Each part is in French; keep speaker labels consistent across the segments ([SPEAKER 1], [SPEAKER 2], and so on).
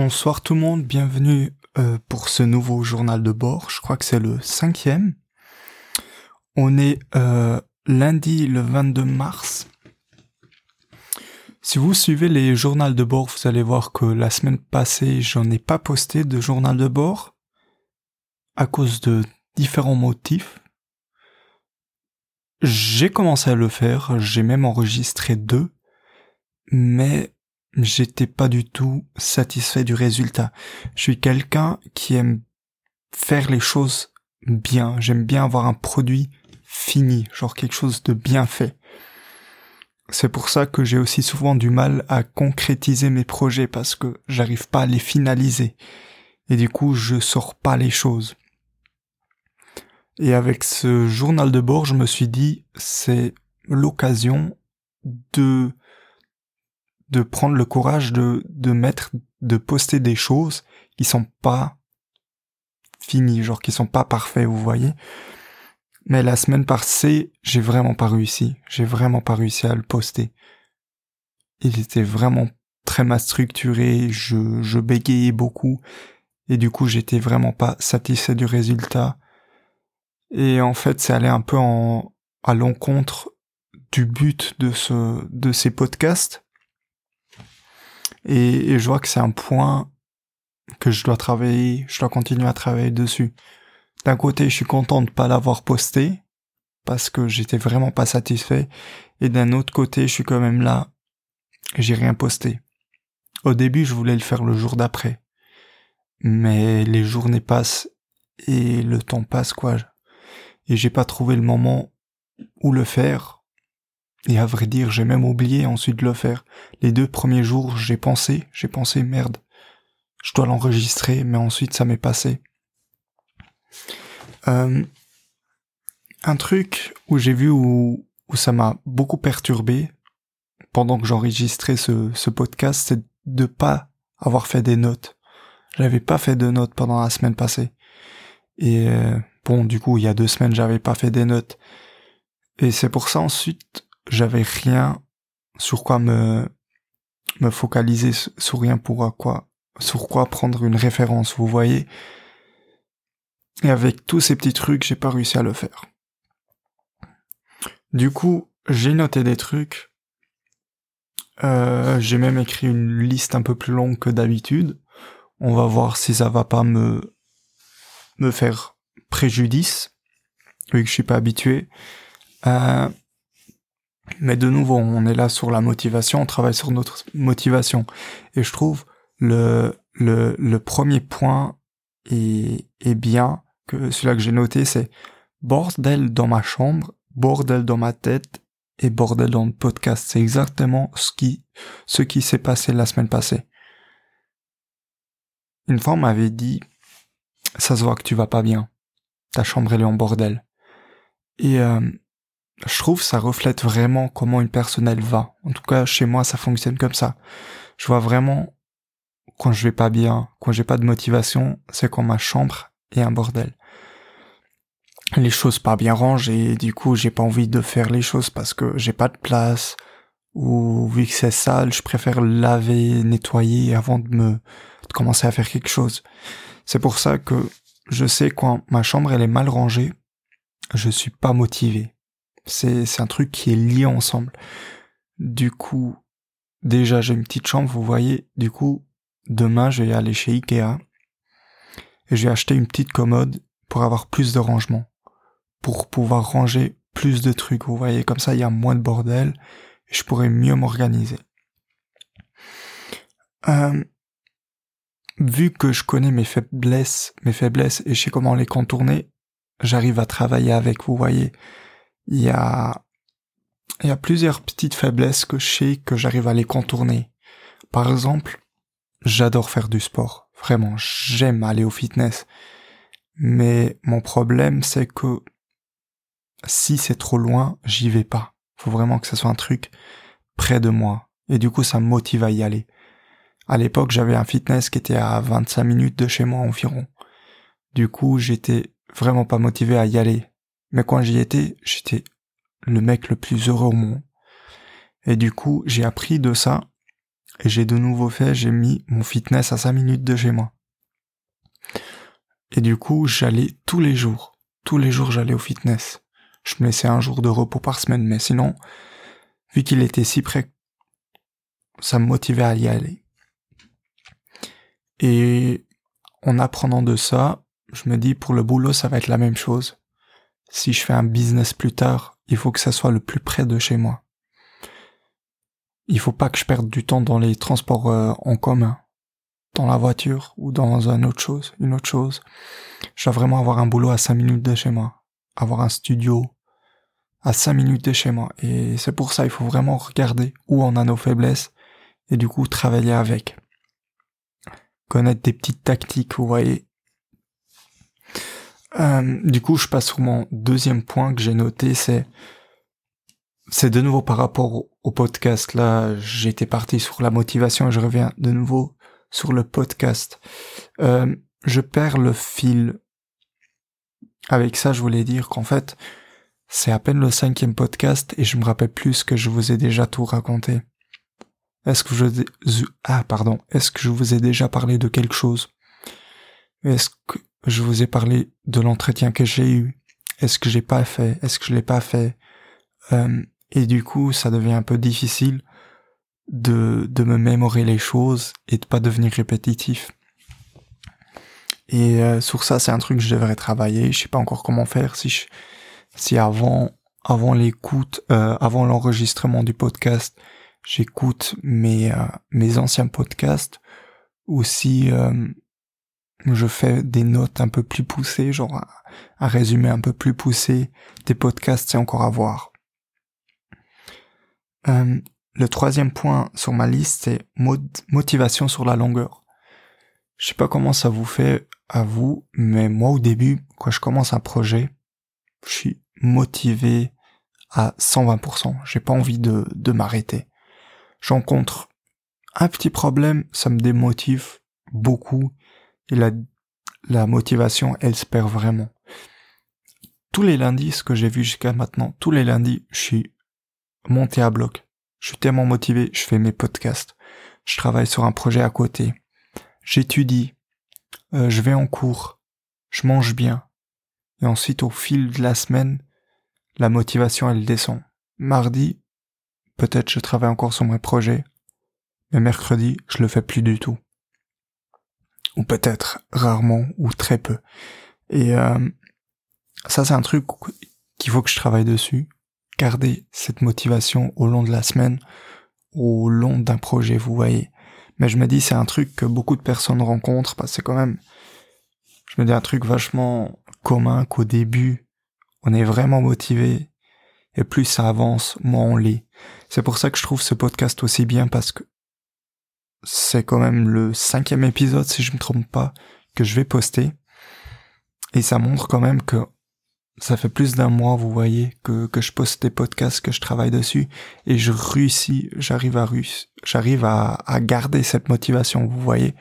[SPEAKER 1] Bonsoir tout le monde, bienvenue euh, pour ce nouveau journal de bord. Je crois que c'est le cinquième. On est euh, lundi le 22 mars. Si vous suivez les journaux de bord, vous allez voir que la semaine passée, j'en ai pas posté de journal de bord à cause de différents motifs. J'ai commencé à le faire, j'ai même enregistré deux, mais j'étais pas du tout satisfait du résultat. Je suis quelqu'un qui aime faire les choses bien. J'aime bien avoir un produit fini, genre quelque chose de bien fait. C'est pour ça que j'ai aussi souvent du mal à concrétiser mes projets parce que j'arrive pas à les finaliser. Et du coup, je sors pas les choses. Et avec ce journal de bord, je me suis dit, c'est l'occasion de de prendre le courage de, de mettre, de poster des choses qui sont pas finies, genre qui sont pas parfaits, vous voyez. Mais la semaine passée, j'ai vraiment pas réussi. J'ai vraiment pas réussi à le poster. Il était vraiment très mal structuré, je, je bégayais beaucoup, et du coup j'étais vraiment pas satisfait du résultat. Et en fait, c'est allé un peu en, à l'encontre du but de ce, de ces podcasts, et, je vois que c'est un point que je dois travailler, je dois continuer à travailler dessus. D'un côté, je suis content de pas l'avoir posté, parce que j'étais vraiment pas satisfait, et d'un autre côté, je suis quand même là, j'ai rien posté. Au début, je voulais le faire le jour d'après. Mais les journées passent, et le temps passe, quoi. Et j'ai pas trouvé le moment où le faire, et à vrai dire, j'ai même oublié ensuite de le faire. Les deux premiers jours, j'ai pensé, j'ai pensé, merde, je dois l'enregistrer, mais ensuite ça m'est passé. Euh, un truc où j'ai vu où, où ça m'a beaucoup perturbé pendant que j'enregistrais ce, ce podcast, c'est de pas avoir fait des notes. J'avais pas fait de notes pendant la semaine passée. Et euh, bon, du coup, il y a deux semaines, j'avais pas fait des notes. Et c'est pour ça ensuite, j'avais rien sur quoi me me focaliser sur rien pour quoi sur quoi prendre une référence vous voyez. Et avec tous ces petits trucs j'ai pas réussi à le faire. Du coup j'ai noté des trucs. Euh, j'ai même écrit une liste un peu plus longue que d'habitude. On va voir si ça va pas me me faire préjudice vu que je suis pas habitué. Euh, mais de nouveau, on est là sur la motivation, on travaille sur notre motivation. Et je trouve le, le, le premier point est, est bien, que celui-là que j'ai noté, c'est bordel dans ma chambre, bordel dans ma tête et bordel dans le podcast. C'est exactement ce qui, ce qui s'est passé la semaine passée. Une fois, on m'avait dit, ça se voit que tu vas pas bien. Ta chambre, elle est en bordel. Et, euh, je trouve ça reflète vraiment comment une personne elle va. En tout cas, chez moi, ça fonctionne comme ça. Je vois vraiment quand je vais pas bien, quand j'ai pas de motivation, c'est quand ma chambre est un bordel. Les choses pas bien rangées, du coup, j'ai pas envie de faire les choses parce que j'ai pas de place ou vu que c'est sale, je préfère laver, nettoyer avant de me de commencer à faire quelque chose. C'est pour ça que je sais quand ma chambre elle est mal rangée, je suis pas motivé. C'est, un truc qui est lié ensemble. Du coup, déjà j'ai une petite chambre, vous voyez. Du coup, demain je vais aller chez Ikea et je vais acheter une petite commode pour avoir plus de rangement, pour pouvoir ranger plus de trucs. Vous voyez, comme ça il y a moins de bordel et je pourrais mieux m'organiser. Euh, vu que je connais mes faiblesses, mes faiblesses et je sais comment les contourner, j'arrive à travailler avec. Vous voyez, il y a, plusieurs petites faiblesses que je sais que j'arrive à les contourner. Par exemple, j'adore faire du sport. Vraiment, j'aime aller au fitness. Mais mon problème, c'est que si c'est trop loin, j'y vais pas. Faut vraiment que ce soit un truc près de moi. Et du coup, ça me motive à y aller. À l'époque, j'avais un fitness qui était à 25 minutes de chez moi environ. Du coup, j'étais vraiment pas motivé à y aller. Mais quand j'y étais, j'étais le mec le plus heureux au monde. Et du coup, j'ai appris de ça Et j'ai de nouveau fait, j'ai mis mon fitness à 5 minutes de chez moi. Et du coup, j'allais tous les jours. Tous les jours, j'allais au fitness. Je me laissais un jour de repos par semaine, mais sinon, vu qu'il était si près, ça me motivait à y aller. Et en apprenant de ça, je me dis pour le boulot, ça va être la même chose. Si je fais un business plus tard, il faut que ça soit le plus près de chez moi. Il faut pas que je perde du temps dans les transports euh, en commun, dans la voiture ou dans une autre chose, une autre chose. Je dois vraiment avoir un boulot à 5 minutes de chez moi, avoir un studio à 5 minutes de chez moi. Et c'est pour ça, il faut vraiment regarder où on a nos faiblesses et du coup travailler avec connaître des petites tactiques, vous voyez. Euh, du coup, je passe sur mon deuxième point que j'ai noté, c'est c'est de nouveau par rapport au podcast. Là, j'étais parti sur la motivation et je reviens de nouveau sur le podcast. Euh, je perds le fil. Avec ça, je voulais dire qu'en fait, c'est à peine le cinquième podcast et je me rappelle plus que je vous ai déjà tout raconté. Est-ce que je ah pardon, est-ce que je vous ai déjà parlé de quelque chose? Est-ce que je vous ai parlé de l'entretien que j'ai eu Est-ce que j'ai pas fait? Est-ce que je l'ai pas fait? Euh, Et du coup, ça devient un peu difficile de de me mémorer les choses et de pas devenir répétitif. Et euh, sur ça, c'est un truc que je devrais travailler. Je sais pas encore comment faire. Si je, si avant avant l'écoute, euh, avant l'enregistrement du podcast, j'écoute mes, euh, mes anciens podcasts ou si euh, je fais des notes un peu plus poussées, genre un, résumé un peu plus poussé des podcasts, c'est encore à voir. Euh, le troisième point sur ma liste, c'est motivation sur la longueur. Je sais pas comment ça vous fait à vous, mais moi au début, quand je commence un projet, je suis motivé à 120%. J'ai pas envie de, de m'arrêter j'encontre un petit problème, ça me démotive beaucoup et la, la motivation, elle se perd vraiment. Tous les lundis, ce que j'ai vu jusqu'à maintenant, tous les lundis, je suis monté à bloc. Je suis tellement motivé, je fais mes podcasts. Je travaille sur un projet à côté. J'étudie. Euh, je vais en cours. Je mange bien. Et ensuite, au fil de la semaine, la motivation, elle descend. Mardi, Peut-être je travaille encore sur mes projets, mais mercredi, je le fais plus du tout. Ou peut-être rarement ou très peu. Et euh, ça, c'est un truc qu'il faut que je travaille dessus. Garder cette motivation au long de la semaine, au long d'un projet, vous voyez. Mais je me dis, c'est un truc que beaucoup de personnes rencontrent, parce que c'est quand même, je me dis un truc vachement commun qu'au début, on est vraiment motivé, et plus ça avance, moins on lit. C'est pour ça que je trouve ce podcast aussi bien parce que c'est quand même le cinquième épisode, si je me trompe pas, que je vais poster. Et ça montre quand même que ça fait plus d'un mois, vous voyez, que, que je poste des podcasts, que je travaille dessus, et je réussis, j'arrive à j'arrive à, à garder cette motivation, vous voyez.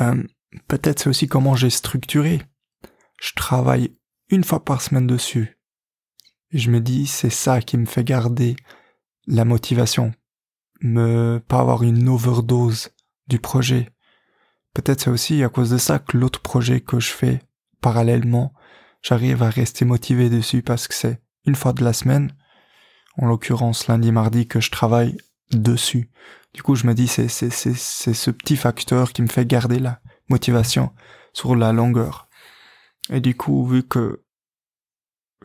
[SPEAKER 1] Euh, Peut-être c'est aussi comment j'ai structuré. Je travaille une fois par semaine dessus je me dis c'est ça qui me fait garder la motivation, me pas avoir une overdose du projet. Peut-être c'est aussi à cause de ça que l'autre projet que je fais parallèlement, j'arrive à rester motivé dessus parce que c'est une fois de la semaine, en l'occurrence lundi mardi que je travaille dessus. Du coup, je me dis c'est c'est c'est c'est ce petit facteur qui me fait garder la motivation sur la longueur. Et du coup, vu que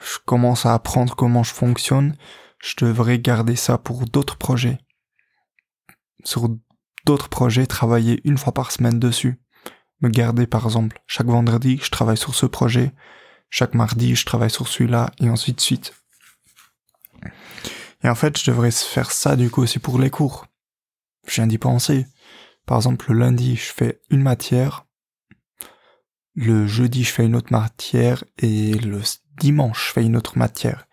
[SPEAKER 1] je commence à apprendre comment je fonctionne, je devrais garder ça pour d'autres projets. Sur d'autres projets, travailler une fois par semaine dessus. Me garder par exemple, chaque vendredi, je travaille sur ce projet, chaque mardi, je travaille sur celui-là, et de suite. Et en fait, je devrais faire ça du coup aussi pour les cours. Je viens d'y penser. Par exemple, le lundi, je fais une matière. Le jeudi, je fais une autre matière. Et le dimanche, je fais une autre matière.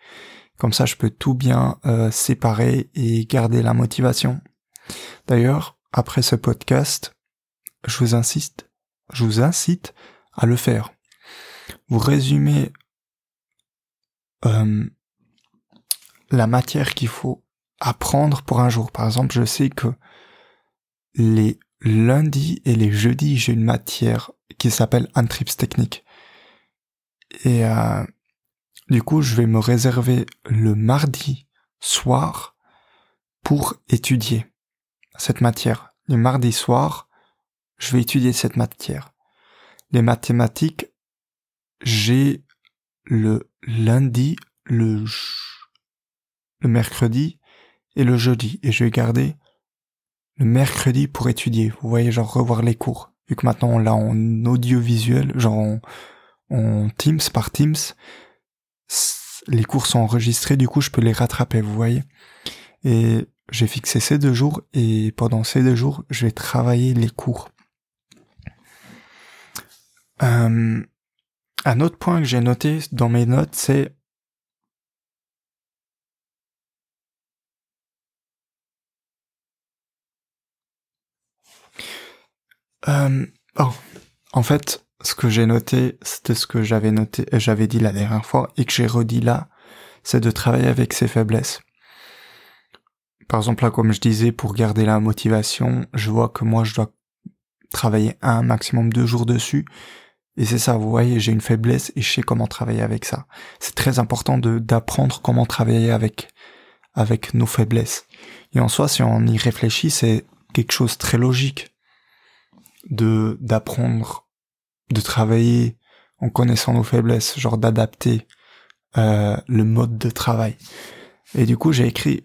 [SPEAKER 1] Comme ça, je peux tout bien euh, séparer et garder la motivation. D'ailleurs, après ce podcast, je vous insiste, je vous incite à le faire. Vous résumez euh, la matière qu'il faut apprendre pour un jour. Par exemple, je sais que les lundis et les jeudis, j'ai une matière qui s'appelle Antrips technique. Et euh, du coup, je vais me réserver le mardi soir pour étudier cette matière. Le mardi soir, je vais étudier cette matière. Les mathématiques, j'ai le lundi, le, le mercredi et le jeudi. Et je vais garder le mercredi pour étudier. Vous voyez, genre revoir les cours. Vu que maintenant on l'a en audiovisuel, genre en, en Teams par Teams, les cours sont enregistrés, du coup je peux les rattraper, vous voyez. Et j'ai fixé ces deux jours et pendant ces deux jours, je vais travailler les cours. Euh, un autre point que j'ai noté dans mes notes, c'est euh, oh, en fait, ce que j'ai noté, c'était ce que j'avais noté, j'avais dit la dernière fois et que j'ai redit là, c'est de travailler avec ses faiblesses. Par exemple, là, comme je disais, pour garder la motivation, je vois que moi, je dois travailler un maximum deux jours dessus. Et c'est ça, vous voyez, j'ai une faiblesse et je sais comment travailler avec ça. C'est très important de, d'apprendre comment travailler avec, avec nos faiblesses. Et en soi, si on y réfléchit, c'est quelque chose de très logique de, d'apprendre de travailler en connaissant nos faiblesses, genre d'adapter euh, le mode de travail. Et du coup, j'ai écrit,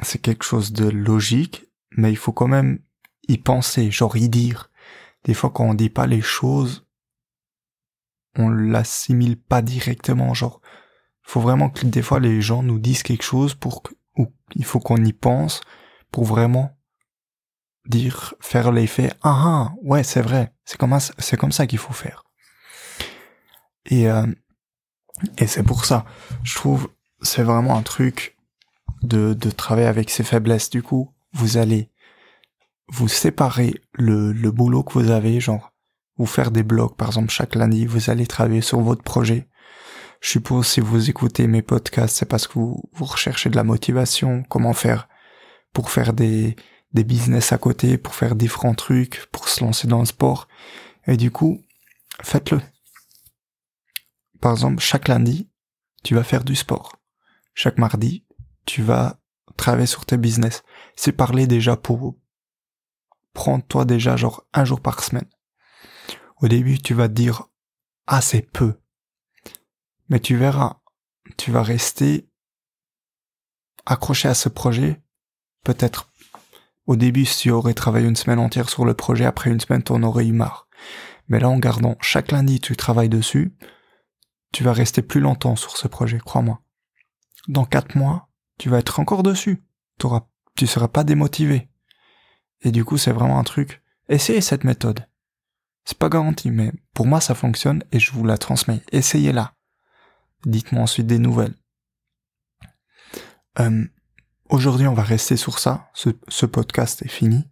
[SPEAKER 1] c'est quelque chose de logique, mais il faut quand même y penser, genre y dire. Des fois, quand on dit pas les choses, on l'assimile pas directement, genre, faut vraiment que des fois les gens nous disent quelque chose pour que, ou il faut qu'on y pense pour vraiment dire, faire l'effet, ah ah, ouais, c'est vrai, c'est comme, c'est comme ça qu'il faut faire. Et, euh, et c'est pour ça, je trouve, c'est vraiment un truc de, de travailler avec ses faiblesses. Du coup, vous allez vous séparer le, le boulot que vous avez, genre, vous faire des blogs, par exemple, chaque lundi, vous allez travailler sur votre projet. Je suppose si vous écoutez mes podcasts, c'est parce que vous, vous recherchez de la motivation, comment faire pour faire des, des business à côté pour faire différents trucs, pour se lancer dans le sport. Et du coup, faites-le. Par exemple, chaque lundi, tu vas faire du sport. Chaque mardi, tu vas travailler sur tes business. C'est parler déjà pour prendre toi déjà genre un jour par semaine. Au début, tu vas te dire, ah, peu. Mais tu verras, tu vas rester accroché à ce projet, peut-être au début, si tu aurais travaillé une semaine entière sur le projet, après une semaine, t'en aurais eu marre. Mais là, en gardant chaque lundi, tu travailles dessus, tu vas rester plus longtemps sur ce projet, crois-moi. Dans quatre mois, tu vas être encore dessus. T'auras, tu seras pas démotivé. Et du coup, c'est vraiment un truc. Essayez cette méthode. C'est pas garanti, mais pour moi, ça fonctionne et je vous la transmets. Essayez-la. Dites-moi ensuite des nouvelles. Euh, Aujourd'hui, on va rester sur ça. Ce, podcast est fini.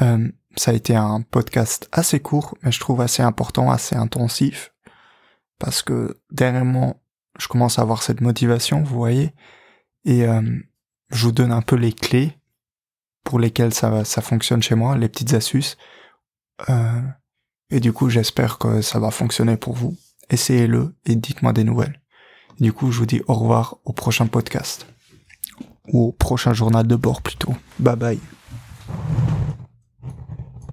[SPEAKER 1] Euh, ça a été un podcast assez court, mais je trouve assez important, assez intensif, parce que dernièrement, je commence à avoir cette motivation, vous voyez, et euh, je vous donne un peu les clés pour lesquelles ça, ça fonctionne chez moi, les petites astuces. Euh, et du coup, j'espère que ça va fonctionner pour vous. Essayez-le et dites-moi des nouvelles. du coup, je vous dis au revoir au prochain podcast ou au prochain journal de bord plutôt. Bye bye.